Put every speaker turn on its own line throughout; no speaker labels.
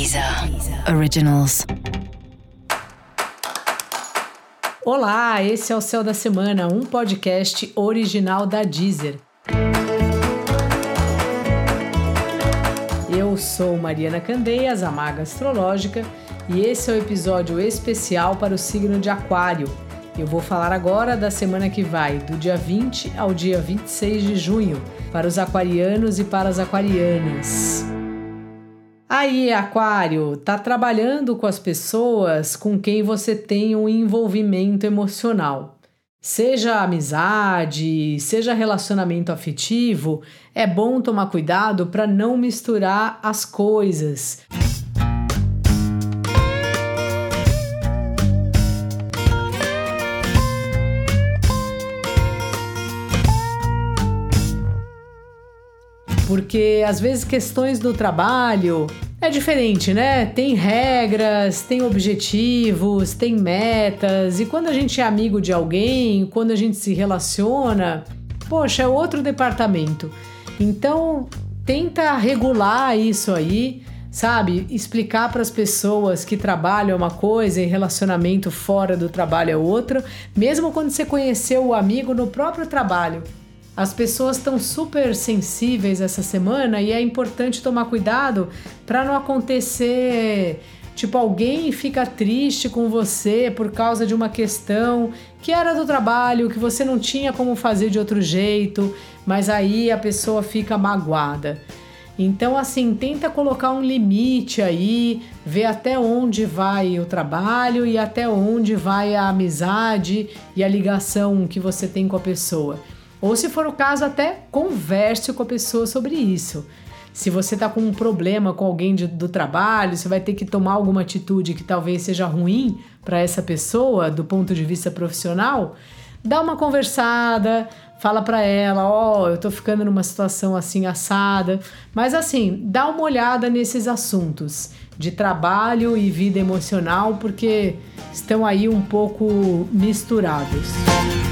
Deezer Originals.
Olá, esse é o Céu da Semana, um podcast original da Deezer. Eu sou Mariana Candeias, a Maga Astrológica, e esse é o episódio especial para o signo de Aquário. Eu vou falar agora da semana que vai, do dia 20 ao dia 26 de junho, para os aquarianos e para as aquarianas. Aí, Aquário, tá trabalhando com as pessoas com quem você tem um envolvimento emocional. Seja amizade, seja relacionamento afetivo, é bom tomar cuidado para não misturar as coisas. porque às vezes questões do trabalho é diferente, né? Tem regras, tem objetivos, tem metas, e quando a gente é amigo de alguém, quando a gente se relaciona, poxa, é outro departamento. Então, tenta regular isso aí, sabe? Explicar para as pessoas que trabalho é uma coisa e relacionamento fora do trabalho é outra, mesmo quando você conheceu o amigo no próprio trabalho. As pessoas estão super sensíveis essa semana e é importante tomar cuidado para não acontecer tipo alguém fica triste com você por causa de uma questão que era do trabalho, que você não tinha como fazer de outro jeito, mas aí a pessoa fica magoada. Então, assim, tenta colocar um limite aí, ver até onde vai o trabalho e até onde vai a amizade e a ligação que você tem com a pessoa. Ou se for o caso, até converse com a pessoa sobre isso. Se você está com um problema com alguém de, do trabalho, você vai ter que tomar alguma atitude que talvez seja ruim para essa pessoa do ponto de vista profissional, dá uma conversada, fala para ela, ó, oh, eu tô ficando numa situação assim assada, mas assim, dá uma olhada nesses assuntos de trabalho e vida emocional porque estão aí um pouco misturados. e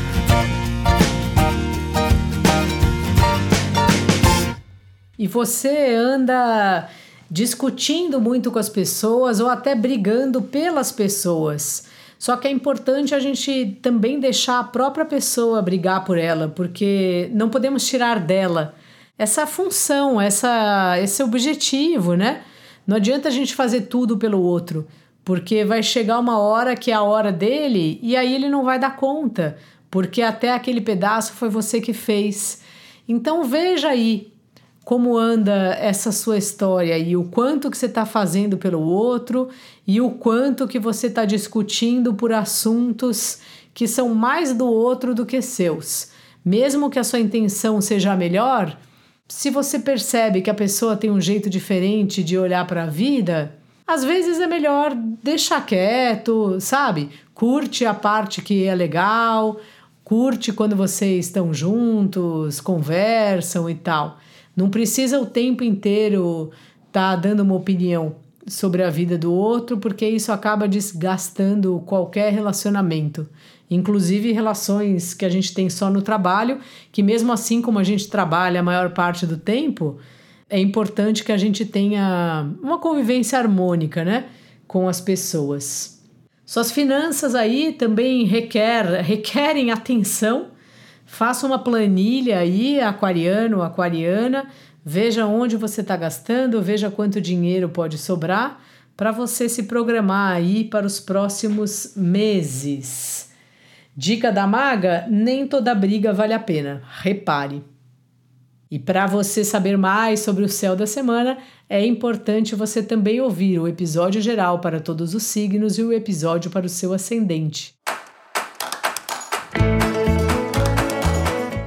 você anda discutindo muito com as pessoas ou até brigando pelas pessoas. Só que é importante a gente também deixar a própria pessoa brigar por ela, porque não podemos tirar dela essa função, essa, esse objetivo, né? Não adianta a gente fazer tudo pelo outro, porque vai chegar uma hora que é a hora dele e aí ele não vai dar conta, porque até aquele pedaço foi você que fez. Então veja aí como anda essa sua história e o quanto que você está fazendo pelo outro e o quanto que você está discutindo por assuntos que são mais do outro do que seus. Mesmo que a sua intenção seja melhor, se você percebe que a pessoa tem um jeito diferente de olhar para a vida, às vezes é melhor deixar quieto, sabe? Curte a parte que é legal, curte quando vocês estão juntos, conversam e tal. Não precisa o tempo inteiro estar tá dando uma opinião sobre a vida do outro, porque isso acaba desgastando qualquer relacionamento, inclusive relações que a gente tem só no trabalho, que mesmo assim como a gente trabalha a maior parte do tempo, é importante que a gente tenha uma convivência harmônica, né, com as pessoas. Suas finanças aí também requer, requerem atenção Faça uma planilha aí, aquariano, aquariana, veja onde você está gastando, veja quanto dinheiro pode sobrar para você se programar aí para os próximos meses. Dica da maga: nem toda briga vale a pena. Repare. E para você saber mais sobre o céu da semana, é importante você também ouvir o episódio geral para todos os signos e o episódio para o seu ascendente.